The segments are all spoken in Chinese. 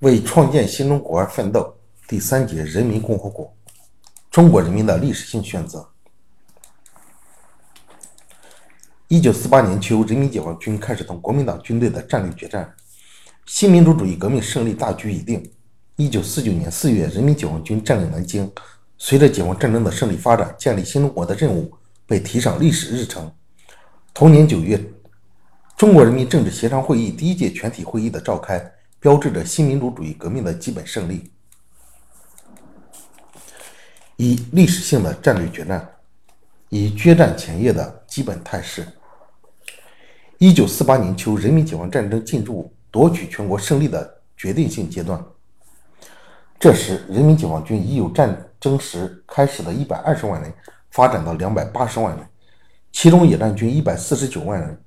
为创建新中国而奋斗第三节人民共和国，中国人民的历史性选择。一九四八年秋，人民解放军开始同国民党军队的战略决战，新民主主义革命胜利大局已定。一九四九年四月，人民解放军占领南京。随着解放战争的胜利发展，建立新中国的任务被提上历史日程。同年九月，中国人民政治协商会议第一届全体会议的召开。标志着新民主主义革命的基本胜利。一、历史性的战略决战，以决战前夜的基本态势。一九四八年秋，人民解放战争进入夺取全国胜利的决定性阶段。这时，人民解放军已有战争时开始的一百二十万人发展到两百八十万人，其中野战军一百四十九万人，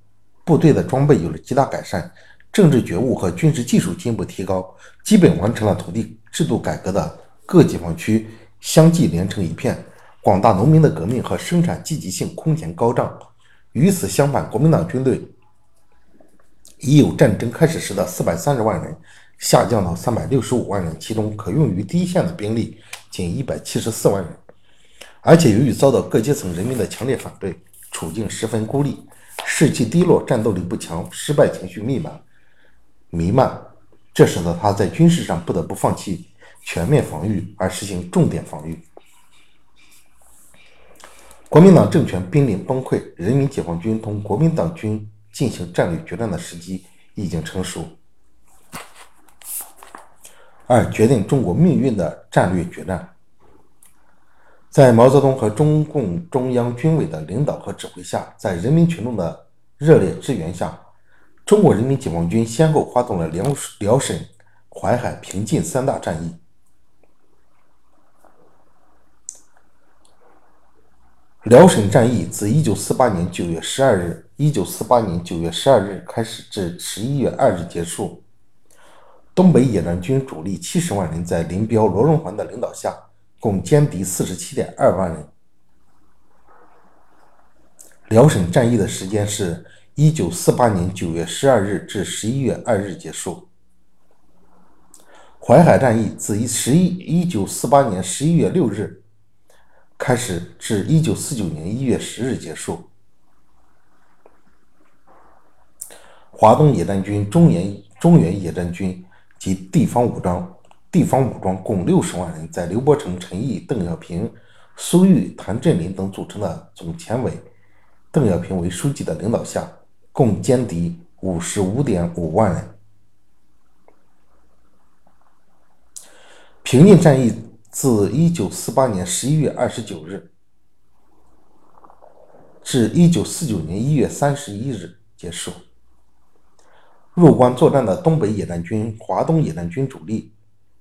部队的装备有了极大改善。政治觉悟和军事技术进一步提高，基本完成了土地制度改革的各解放区相继连成一片，广大农民的革命和生产积极性空前高涨。与此相反，国民党军队已有战争开始时的四百三十万人下降到三百六十五万人，其中可用于第一线的兵力仅一百七十四万人，而且由于遭到各阶层人民的强烈反对，处境十分孤立，士气低落，战斗力不强，失败情绪弥漫。弥漫，这使得他在军事上不得不放弃全面防御，而实行重点防御。国民党政权濒临崩溃，人民解放军同国民党军进行战略决战的时机已经成熟。二、决定中国命运的战略决战，在毛泽东和中共中央军委的领导和指挥下，在人民群众的热烈支援下。中国人民解放军先后发动了辽辽沈、淮海、平晋三大战役。辽沈战役自1948年9月12日，1948年9月12日开始至11月2日结束。东北野战军主力70万人在林彪、罗荣桓的领导下，共歼敌47.2万人。辽沈战役的时间是。一九四八年九月十二日至十一月二日结束。淮海战役自一十一一九四八年十一月六日开始，至一九四九年一月十日结束。华东野战军、中原中原野战军及地方武装地方武装共六十万人，在刘伯承、陈毅、邓小平、苏玉、谭震林等组成的总前委，邓小平为书记的领导下。共歼敌五十五点五万人。平晋战役自一九四八年十一月二十九日至一九四九年一月三十一日结束。入关作战的东北野战军、华东野战军主力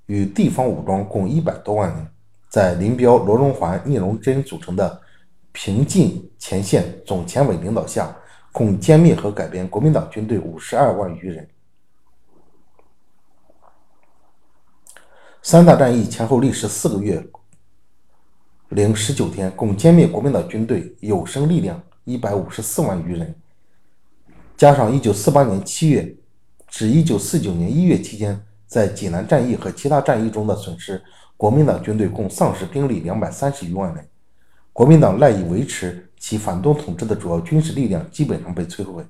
与地方武装共一百多万人，在林彪、罗荣桓、聂荣臻组成的平晋前线总前委领导下。共歼灭和改编国民党军队五十二万余人。三大战役前后历时四个月零十九天，共歼灭国民党军队有生力量一百五十四万余人。加上一九四八年七月至一九四九年一月期间在济南战役和其他战役中的损失，国民党军队共丧失兵力两百三十余万人。国民党赖以维持。其反动统治的主要军事力量基本上被摧毁。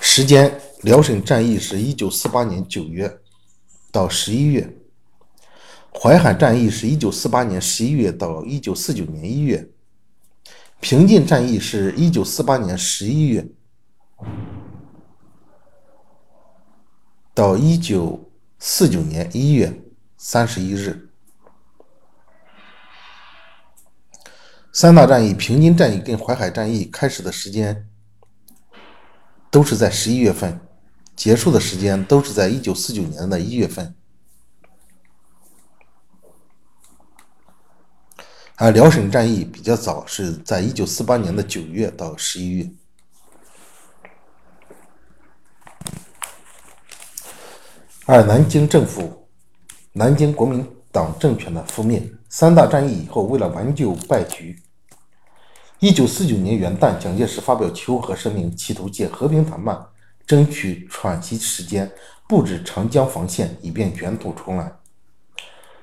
时间：辽沈战役是一九四八年九月到十一月，淮海战役是一九四八年十一月到一九四九年一月，平晋战役是一九四八年十一月到一九四九年一月三十一日。三大战役，平津战役跟淮海战役开始的时间都是在十一月份，结束的时间都是在一九四九年的一月份。而辽沈战役比较早，是在一九四八年的九月到十一月。二、南京政府，南京国民党政权的覆灭。三大战役以后，为了挽救败局，一九四九年元旦，蒋介石发表求和声明，企图借和平谈判争取喘息时间，布置长江防线，以便卷土重来。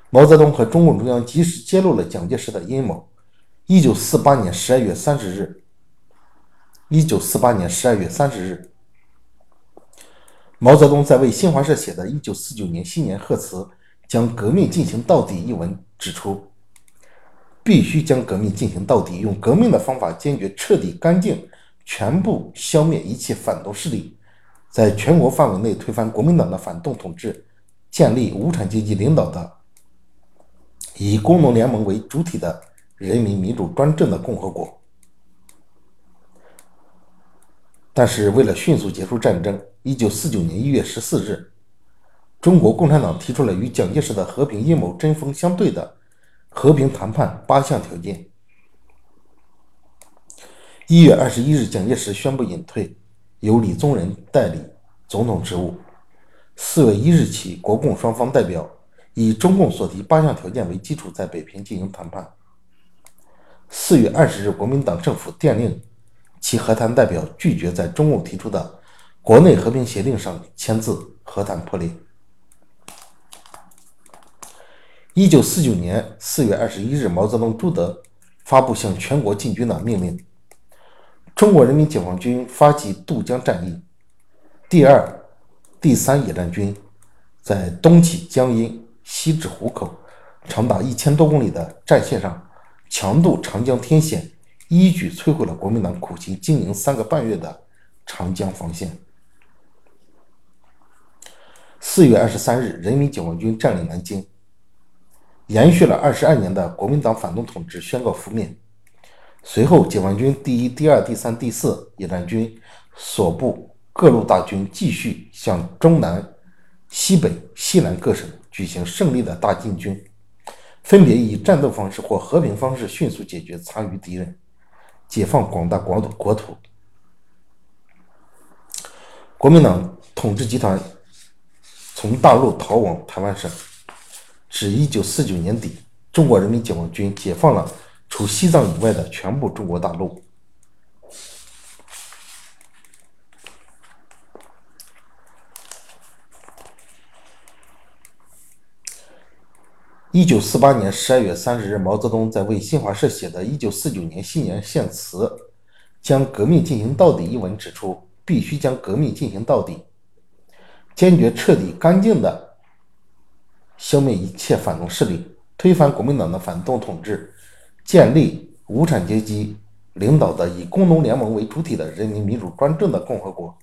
毛泽东和中共中央及时揭露了蒋介石的阴谋。一九四八年十二月三十日，一九四八年十二月三十日，毛泽东在为新华社写的《一九四九年新年贺词》将“革命进行到底”一文指出，必须将革命进行到底，用革命的方法坚决、彻底、干净、全部消灭一切反动势力，在全国范围内推翻国民党的反动统治，建立无产阶级领导的、以工农联盟为主体的。人民民主专政的共和国。但是，为了迅速结束战争，一九四九年一月十四日，中国共产党提出了与蒋介石的和平阴谋针锋相对的和平谈判八项条件。一月二十一日，蒋介石宣布隐退，由李宗仁代理总统职务。四月一日起，国共双方代表以中共所提八项条件为基础，在北平进行谈判。四月二十日，国民党政府电令其和谈代表拒绝在中共提出的国内和平协定上签字，和谈破裂。一九四九年四月二十一日，毛泽东、朱德发布向全国进军的命令。中国人民解放军发起渡江战役，第二、第三野战军在东起江阴，西至湖口，长达一千多公里的战线上。强渡长江天险，一举摧毁了国民党苦心经营三个半月的长江防线。四月二十三日，人民解放军占领南京，延续了二十二年的国民党反动统治宣告覆灭。随后，解放军第一、第二、第三、第四野战军所部各路大军继续向中南、西北、西南各省举行胜利的大进军。分别以战斗方式或和平方式迅速解决残余敌人，解放广大国土国土。国民党统治集团从大陆逃往台湾省，至一九四九年底，中国人民解放军解放了除西藏以外的全部中国大陆。一九四八年十二月三十日，毛泽东在为新华社写的《一九四九年新年献词》将“革命进行到底”一文指出，必须将革命进行到底，坚决、彻底、干净的消灭一切反动势力，推翻国民党的反动统治，建立无产阶级领导的以工农联盟为主体的人民民主专政的共和国。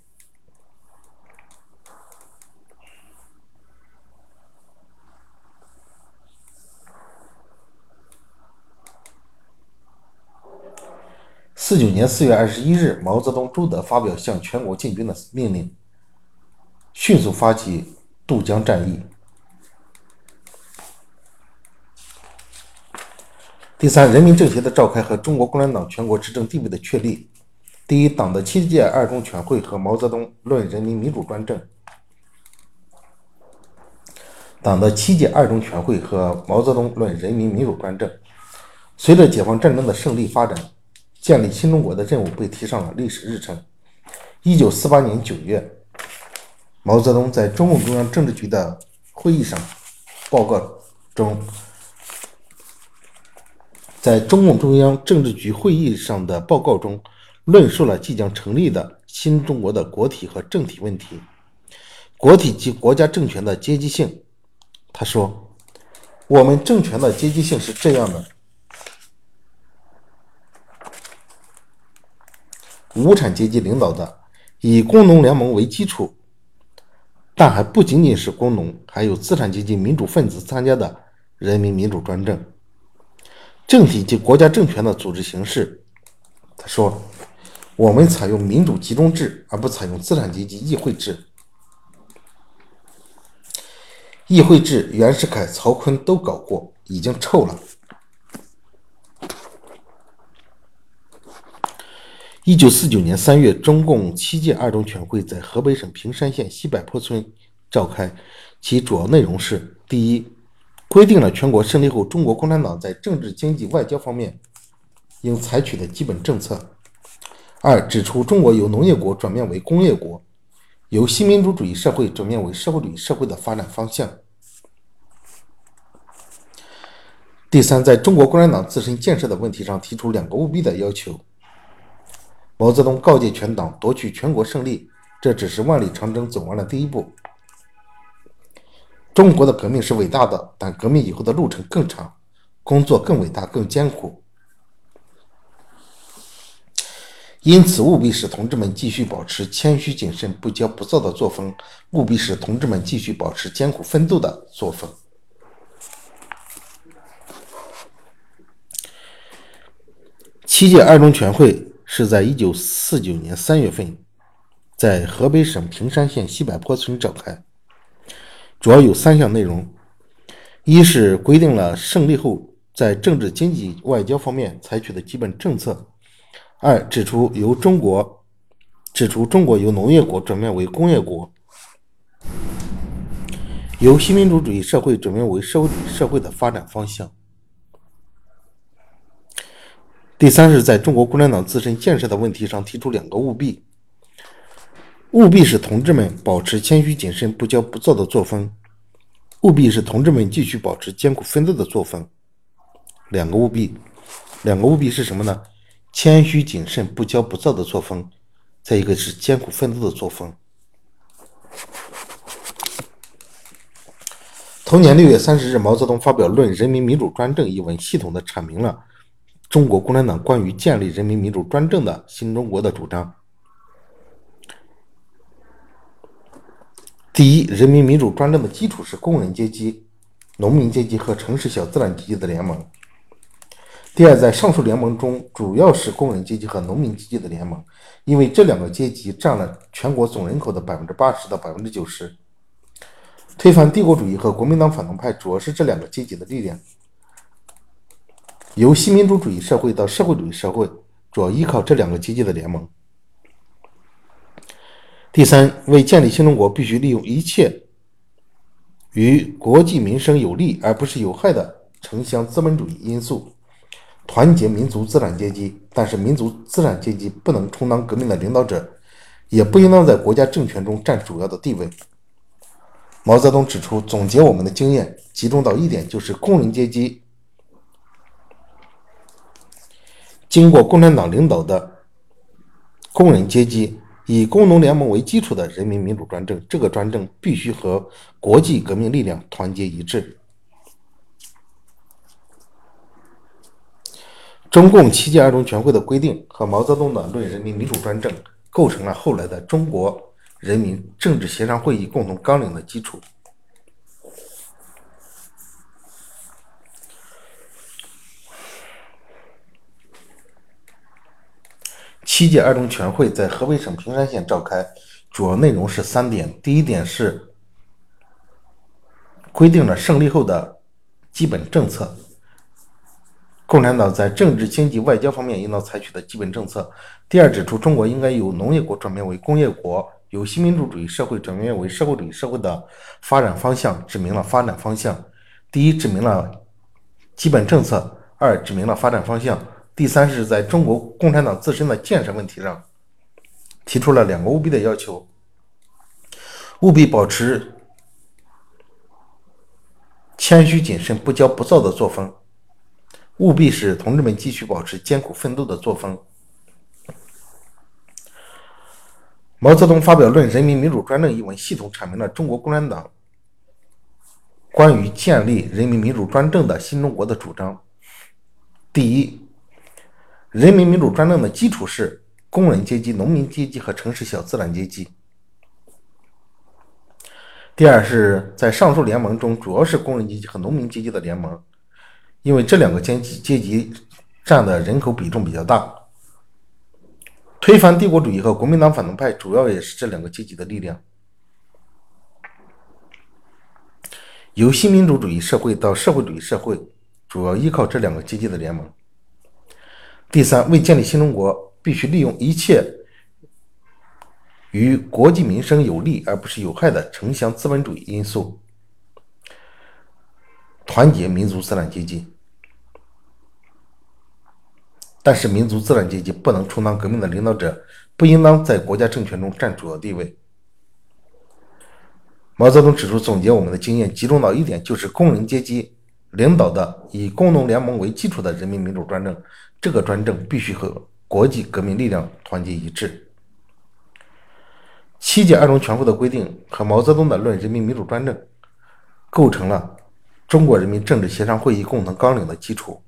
四九年四月二十一日，毛泽东、朱德发表向全国进军的命令，迅速发起渡江战役。第三，人民政协的召开和中国共产党全国执政地位的确立。第一，党的七届二中全会和毛泽东论人民民主专政。党的七届二中全会和毛泽东论人民民主专政。随着解放战争的胜利发展。建立新中国的任务被提上了历史日程。一九四八年九月，毛泽东在中共中央政治局的会议上报告中，在中共中央政治局会议上的报告中，论述了即将成立的新中国的国体和政体问题，国体及国家政权的阶级性。他说：“我们政权的阶级性是这样的。”无产阶级领导的以工农联盟为基础，但还不仅仅是工农，还有资产阶级民主分子参加的人民民主专政政体及国家政权的组织形式。他说：“我们采用民主集中制，而不采用资产阶级议会制。议会制，袁世凯、曹锟都搞过，已经臭了。”一九四九年三月，中共七届二中全会在河北省平山县西柏坡村召开，其主要内容是：第一，规定了全国胜利后中国共产党在政治、经济、外交方面应采取的基本政策；二，指出中国由农业国转变为工业国，由新民主主义社会转变为社会主义社会的发展方向。第三，在中国共产党自身建设的问题上提出两个务必的要求。毛泽东告诫全党，夺取全国胜利，这只是万里长征走完了第一步。中国的革命是伟大的，但革命以后的路程更长，工作更伟大、更艰苦。因此，务必使同志们继续保持谦虚谨慎、不骄不躁的作风；务必使同志们继续保持艰苦奋斗的作风。七届二中全会是在一九四九年三月份，在河北省平山县西柏坡村召开，主要有三项内容：一是规定了胜利后在政治、经济、外交方面采取的基本政策；二指出由中国指出中国由农业国转变为工业国，由新民主主义社会转变为社会主义社会的发展方向。第三是在中国共产党自身建设的问题上提出两个务必：务必使同志们保持谦虚谨慎、不骄不躁的作风；务必使同志们继续保持艰苦奋斗的作风。两个务必，两个务必是什么呢？谦虚谨慎、不骄不躁的作风，再一个是艰苦奋斗的作风。同年六月三十日，毛泽东发表《论人民民主专政》一文，系统的阐明了。中国共产党关于建立人民民主专政的新中国的主张：第一，人民民主专政的基础是工人阶级、农民阶级和城市小资产阶级的联盟；第二，在上述联盟中，主要是工人阶级和农民阶级的联盟，因为这两个阶级占了全国总人口的百分之八十到百分之九十。推翻帝国主义和国民党反动派主要是这两个阶级的力量。由新民主主义社会到社会主义社会，主要依靠这两个阶级的联盟。第三，为建立新中国，必须利用一切与国计民生有利而不是有害的城乡资本主义因素，团结民族资产阶级。但是，民族资产阶级不能充当革命的领导者，也不应当在国家政权中占主要的地位。毛泽东指出，总结我们的经验，集中到一点，就是工人阶级。经过共产党领导的工人阶级以工农联盟为基础的人民民主专政，这个专政必须和国际革命力量团结一致。中共七届二中全会的规定和毛泽东的《论人民民主专政》构成了后来的中国人民政治协商会议共同纲领的基础。七届二中全会在河北省平山县召开，主要内容是三点：第一点是规定了胜利后的基本政策，共产党在政治、经济、外交方面应当采取的基本政策；第二，指出中国应该由农业国转变为工业国，由新民主主义社会转变为社会主义社会的发展方向，指明了发展方向。第一，指明了基本政策；二，指明了发展方向。第三是在中国共产党自身的建设问题上，提出了两个务必的要求：务必保持谦虚谨慎、不骄不躁的作风；务必使同志们继续保持艰苦奋斗的作风。毛泽东发表《论人民民主专政》一文，系统阐明了中国共产党关于建立人民民主专政的新中国的主张。第一。人民民主专政的基础是工人阶级、农民阶级和城市小资产阶级。第二是在上述联盟中，主要是工人阶级和农民阶级的联盟，因为这两个阶级阶级占的人口比重比较大。推翻帝国主义和国民党反动派，主要也是这两个阶级的力量。由新民主主义社会到社会主义社会，主要依靠这两个阶级的联盟。第三，为建立新中国，必须利用一切与国计民生有利而不是有害的城乡资本主义因素，团结民族资产阶级。但是，民族资产阶级不能充当革命的领导者，不应当在国家政权中占主要地位。毛泽东指出，总结我们的经验，集中到一点，就是工人阶级领导的以工农联盟为基础的人民民主专政。这个专政必须和国际革命力量团结一致。七届二中全会的规定和毛泽东的《论人民民主专政》，构成了中国人民政治协商会议共同纲领的基础。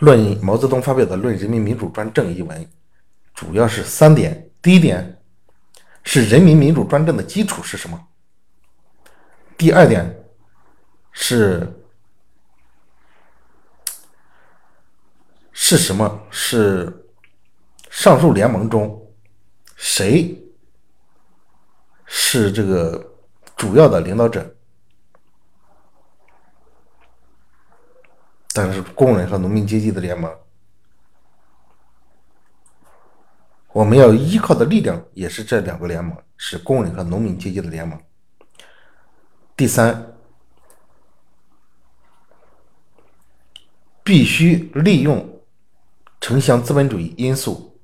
论毛泽东发表的《论人民民主专政》一文，主要是三点：第一点。是人民民主专政的基础是什么？第二点是是什么？是上述联盟中谁是这个主要的领导者？但是工人和农民阶级的联盟。我们要依靠的力量也是这两个联盟，是工人和农民阶级的联盟。第三，必须利用城乡资本主义因素，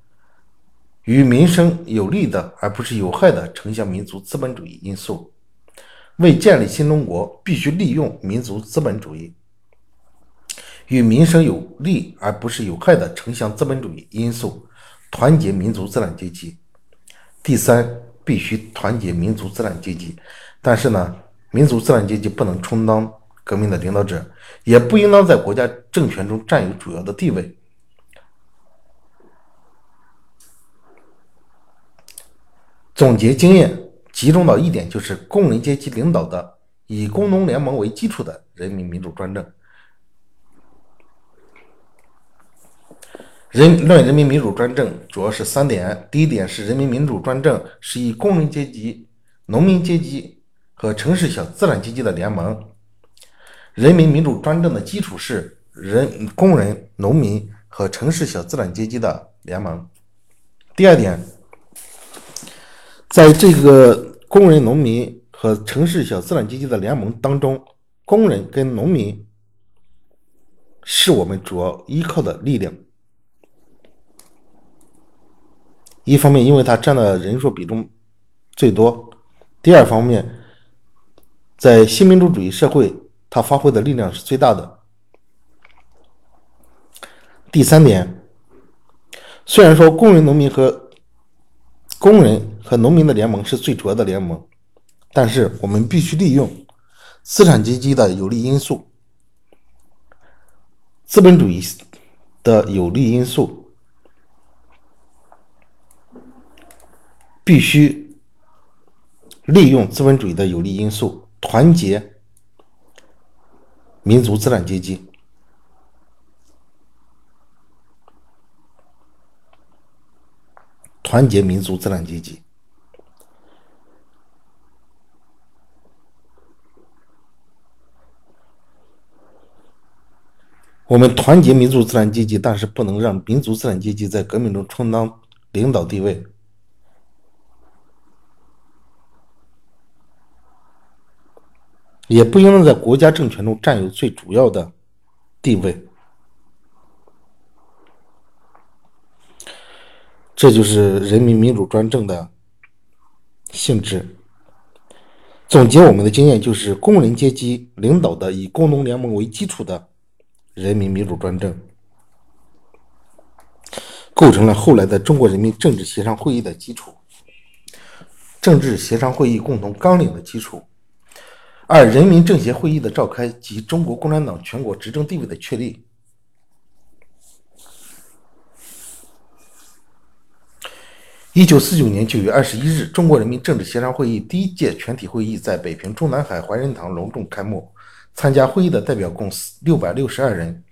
与民生有利的而不是有害的城乡民族资本主义因素。为建立新中国，必须利用民族资本主义，与民生有利而不是有害的城乡资本主义因素。团结民族资产阶级。第三，必须团结民族资产阶级。但是呢，民族资产阶级不能充当革命的领导者，也不应当在国家政权中占有主要的地位。总结经验，集中到一点，就是工人阶级领导的以工农联盟为基础的人民民主专政。人论人民民主专政主要是三点：第一点是人民民主专政是以工人阶级、农民阶级和城市小资产阶级的联盟；人民民主专政的基础是人工人、农民和城市小资产阶级的联盟。第二点，在这个工人、农民和城市小资产阶级的联盟当中，工人跟农民是我们主要依靠的力量。一方面，因为它占的人数比重最多；第二方面，在新民主主义社会，它发挥的力量是最大的。第三点，虽然说工人、农民和工人和农民的联盟是最主要的联盟，但是我们必须利用资产阶级的有利因素、资本主义的有利因素。必须利用资本主义的有利因素，团结民族资产阶级，团结民族资产阶级。我们团结民族资产阶级，但是不能让民族资产阶级在革命中充当领导地位。也不应当在国家政权中占有最主要的地位，这就是人民民主专政的性质。总结我们的经验，就是工人阶级领导的以工农联盟为基础的人民民主专政，构成了后来的中国人民政治协商会议的基础，政治协商会议共同纲领的基础。二、人民政协会议的召开及中国共产党全国执政地位的确立。一九四九年九月二十一日，中国人民政治协商会议第一届全体会议在北平中南海怀仁堂隆重开幕。参加会议的代表共六百六十二人。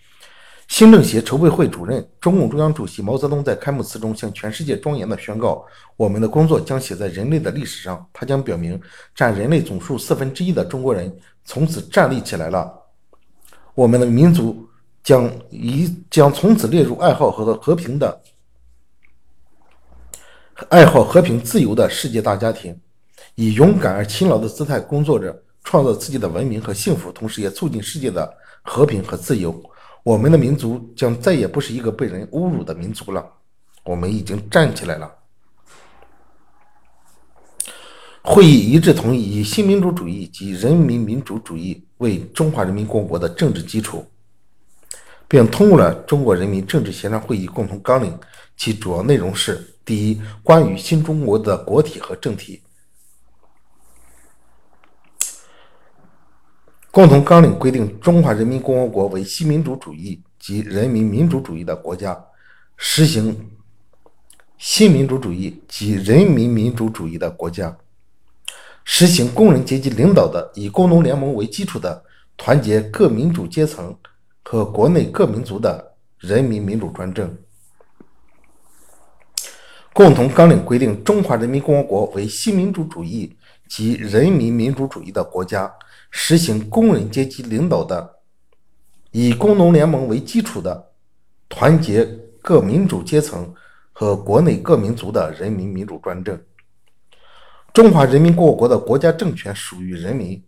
新政协筹备会主任、中共中央主席毛泽东在开幕词中向全世界庄严地宣告：“我们的工作将写在人类的历史上，它将表明占人类总数四分之一的中国人从此站立起来了。我们的民族将以将从此列入爱好和和平的爱好和平自由的世界大家庭，以勇敢而勤劳的姿态工作着，创造自己的文明和幸福，同时也促进世界的和平和自由。”我们的民族将再也不是一个被人侮辱的民族了。我们已经站起来了。会。议一致同意以新民主主义及人民民主主义为中华人民共和国的政治基础，并通过了中国人民政治协商会议共同纲领。其主要内容是：第一，关于新中国的国体和政体。共同纲领规定，中华人民共和国为新民主主义及人民民主主义的国家，实行新民主主义及人民民主主义的国家，实行工人阶级领导的以工农联盟为基础的团结各民主阶层和国内各民族的人民民主专政。共同纲领规定，中华人民共和国为新民主主义及人民民主主义的国家。实行工人阶级领导的、以工农联盟为基础的、团结各民主阶层和国内各民族的人民民主专政。中华人民共和国的国家政权属于人民，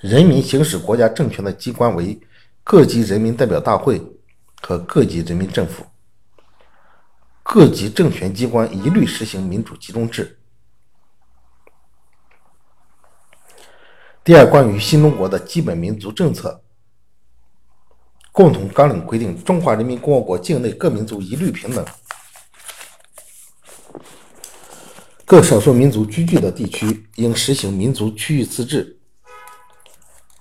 人民行使国家政权的机关为各级人民代表大会和各级人民政府。各级政权机关一律实行民主集中制。第二，关于新中国的基本民族政策，共同纲领规定，中华人民共和国境内各民族一律平等，各少数民族居住的地区应实行民族区域自治，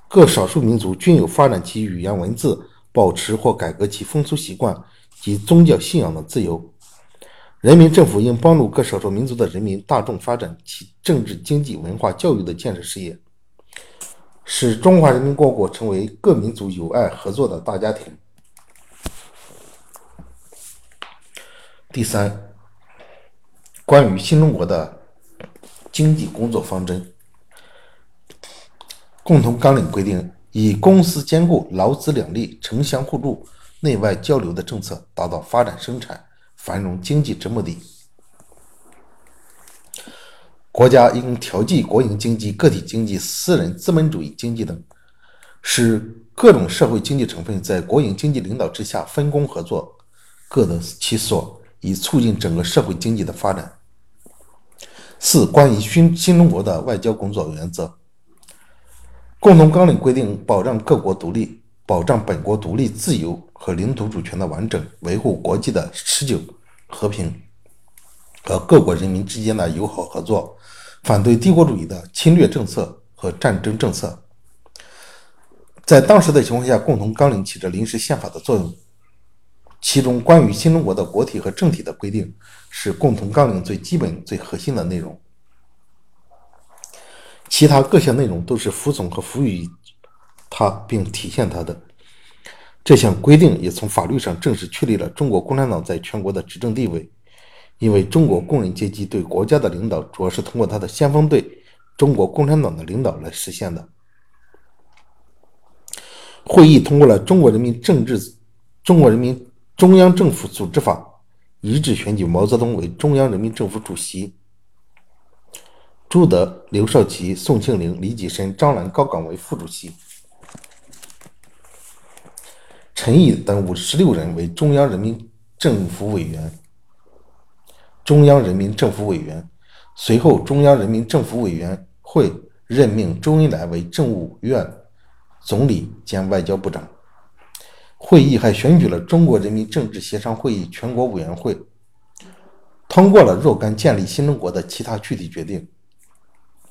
各少数民族均有发展其语言文字、保持或改革其风俗习惯及宗教信仰的自由。人民政府应帮助各少数民族的人民大众发展其政治、经济、文化、教育的建设事业。使中华人民共和国成为各民族友爱合作的大家庭。第三，关于新中国的经济工作方针，共同纲领规定，以公私兼顾、劳资两利、城乡互助、内外交流的政策，达到发展生产、繁荣经济之目的。国家应调剂国营经济、个体经济、私人资本主义经济等，使各种社会经济成分在国营经济领导之下分工合作，各得其所，以促进整个社会经济的发展。四、关于新新中国的外交工作原则，共同纲领规定，保障各国独立，保障本国独立自由和领土主权的完整，维护国际的持久和平和各国人民之间的友好合作。反对帝国主义的侵略政策和战争政策，在当时的情况下，共同纲领起着临时宪法的作用。其中关于新中国的国体和政体的规定，是共同纲领最基本、最核心的内容。其他各项内容都是服从和服务于它，并体现它的。这项规定也从法律上正式确立了中国共产党在全国的执政地位。因为中国工人阶级对国家的领导，主要是通过他的先锋队——中国共产党的领导来实现的。会议通过了《中国人民政治、中国人民中央政府组织法》，一致选举毛泽东为中央人民政府主席，朱德、刘少奇、宋庆龄、李济深、张澜、高岗为副主席，陈毅等五十六人为中央人民政府委员。中央人民政府委员，随后中央人民政府委员会任命周恩来为政务院总理兼外交部长。会议还选举了中国人民政治协商会议全国委员会，通过了若干建立新中国的其他具体决定。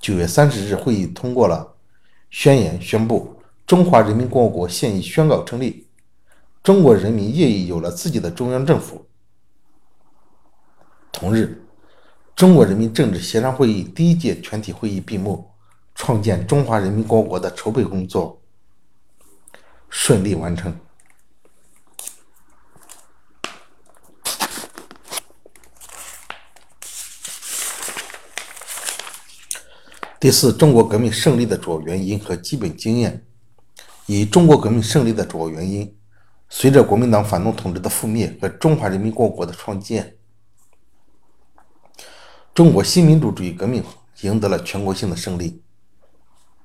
九月三十日，会议通过了宣言，宣布中华人民共和国现已宣告成立，中国人民业已有了自己的中央政府。同日，中国人民政治协商会议第一届全体会议闭幕，创建中华人民共和国的筹备工作顺利完成。第四，中国革命胜利的主要原因和基本经验。以中国革命胜利的主要原因，随着国民党反动统治的覆灭和中华人民共和国的创建。中国新民主主义革命赢得了全国性的胜利。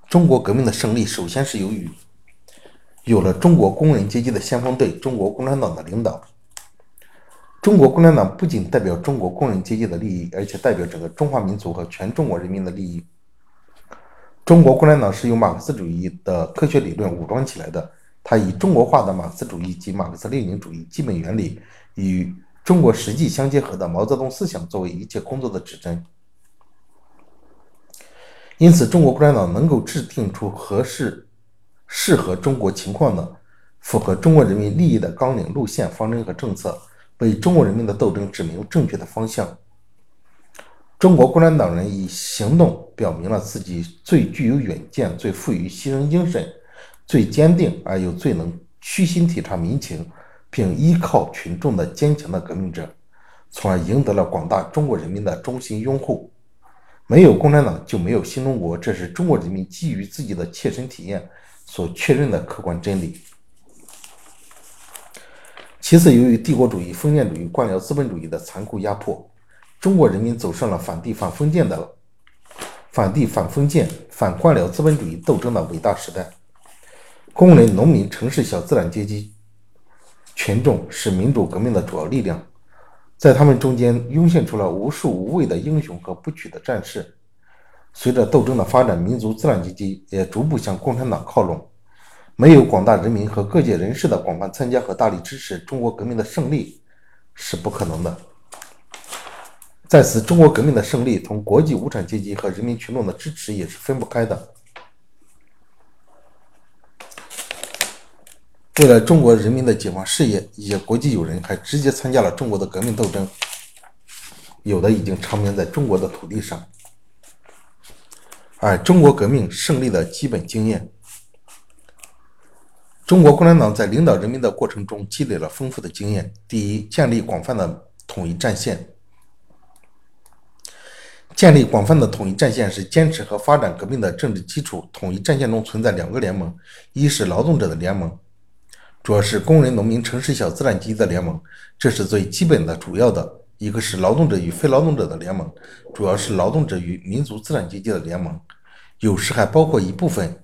中国革命的胜利，首先是由于有了中国工人阶级的先锋队——中国共产党的领导，中国共产党不仅代表中国工人阶级的利益，而且代表整个中华民族和全中国人民的利益。中国共产党是由马克思主义的科学理论武装起来的，它以中国化的马克思主义及马克思列宁主义基本原理与中国实际相结合的毛泽东思想作为一切工作的指针。因此，中国共产党能够制定出合适、适合中国情况的、符合中国人民利益的纲领、路线、方针和政策。为中国人民的斗争指明正确的方向。中国共产党人以行动表明了自己最具有远见、最富于牺牲精神、最坚定而又最能虚心体察民情，并依靠群众的坚强的革命者，从而赢得了广大中国人民的衷心拥护。没有共产党，就没有新中国，这是中国人民基于自己的切身体验所确认的客观真理。其次，由于帝国主义、封建主义、官僚资本主义的残酷压迫，中国人民走上了反帝反封建的反帝反封建、反官僚资本主义斗争的伟大时代。工人、农民、城市小资产阶级群众是民主革命的主要力量，在他们中间涌现出了无数无畏的英雄和不屈的战士。随着斗争的发展，民族资产阶级也逐步向共产党靠拢。没有广大人民和各界人士的广泛参加和大力支持，中国革命的胜利是不可能的。在此，中国革命的胜利同国际无产阶级和人民群众的支持也是分不开的。为了中国人民的解放事业，一些国际友人还直接参加了中国的革命斗争，有的已经长眠在中国的土地上。而中国革命胜利的基本经验。中国共产党在领导人民的过程中积累了丰富的经验。第一，建立广泛的统一战线。建立广泛的统一战线是坚持和发展革命的政治基础。统一战线中存在两个联盟：一是劳动者的联盟，主要是工人、农民、城市小资产阶级的联盟，这是最基本的、主要的；一个是劳动者与非劳动者的联盟，主要是劳动者与民族资产阶级的联盟，有时还包括一部分。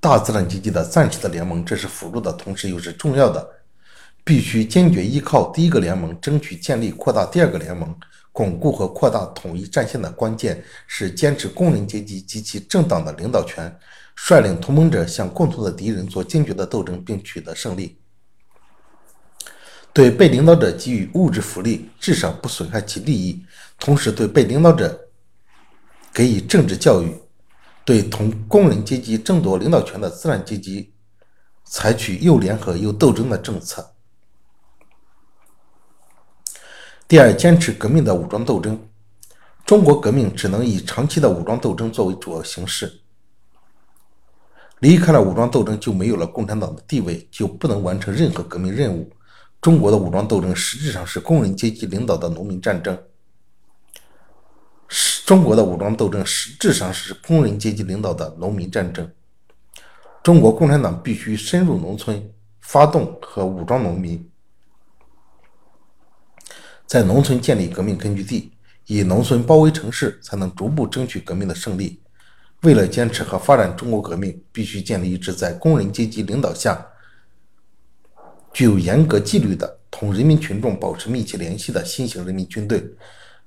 大资产阶级的暂时的联盟，这是辅助的同时又是重要的，必须坚决依靠第一个联盟，争取建立扩大第二个联盟，巩固和扩大统一战线的关键是坚持工人阶级及其政党的领导权，率领同盟者向共同的敌人做坚决的斗争，并取得胜利。对被领导者给予物质福利，至少不损害其利益，同时对被领导者给予政治教育。对同工人阶级争夺领导权的资产阶级，采取又联合又斗争的政策。第二，坚持革命的武装斗争。中国革命只能以长期的武装斗争作为主要形式。离开了武装斗争，就没有了共产党的地位，就不能完成任何革命任务。中国的武装斗争实质上是工人阶级领导的农民战争。中国的武装斗争实质上是工人阶级领导的农民战争。中国共产党必须深入农村，发动和武装农民，在农村建立革命根据地，以农村包围城市，才能逐步争取革命的胜利。为了坚持和发展中国革命，必须建立一支在工人阶级领导下、具有严格纪律的、同人民群众保持密切联系的新型人民军队。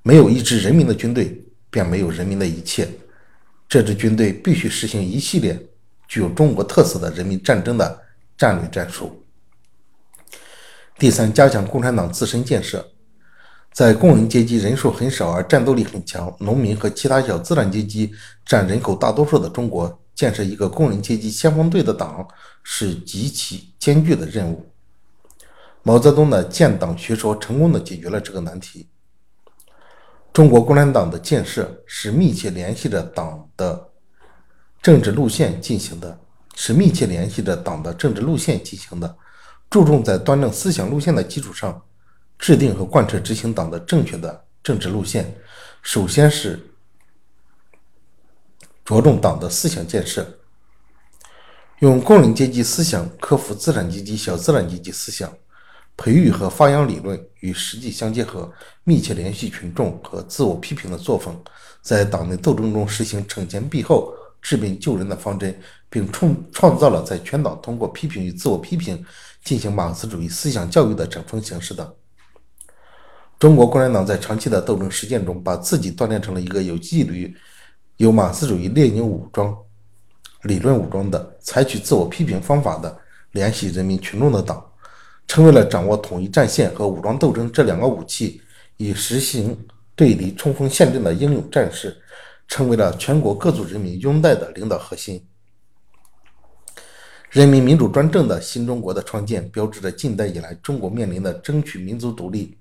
没有一支人民的军队。便没有人民的一切。这支军队必须实行一系列具有中国特色的人民战争的战略战术。第三，加强共产党自身建设。在工人阶级人数很少而战斗力很强，农民和其他小资产阶级占人口大多数的中国，建设一个工人阶级先锋队的党是极其艰巨的任务。毛泽东的建党学说成功的解决了这个难题。中国共产党的建设是密切联系着党的政治路线进行的，是密切联系着党的政治路线进行的，注重在端正思想路线的基础上，制定和贯彻执行党的正确的政治路线。首先是着重党的思想建设，用工人阶级思想克服资产阶级、小资产阶级思想。培育和发扬理论与实际相结合，密切联系群众和自我批评的作风，在党内斗争中实行惩前毖后、治病救人的方针，并创创造了在全党通过批评与自我批评进行马克思主义思想教育的整风形式等。中国共产党在长期的斗争实践中，把自己锻炼成了一个有纪律、有马克思主义列宁武装理论武装的、采取自我批评方法的联系人民群众的党，成为了掌握统一战线和武装斗争这两个武器以实行对敌冲锋陷阵的英勇战士，成为了全国各族人民拥戴的领导核心。人民民主专政的新中国的创建，标志着近代以来中国面临的争取民族独立。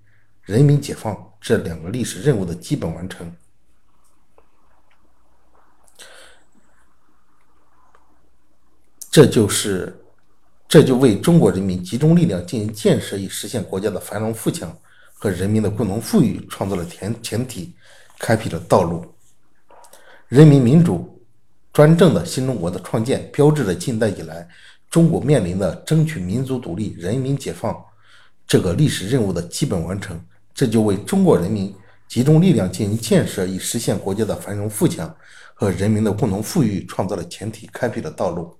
人民解放这两个历史任务的基本完成，这就是这就为中国人民集中力量进行建设，以实现国家的繁荣富强和人民的共同富裕创造了前前提，开辟了道路。人民民主专政的新中国的创建，标志着近代以来中国面临的争取民族独立、人民解放这个历史任务的基本完成。这就为中国人民集中力量进行建设，以实现国家的繁荣富强和人民的共同富裕创造了前提，开辟了道路。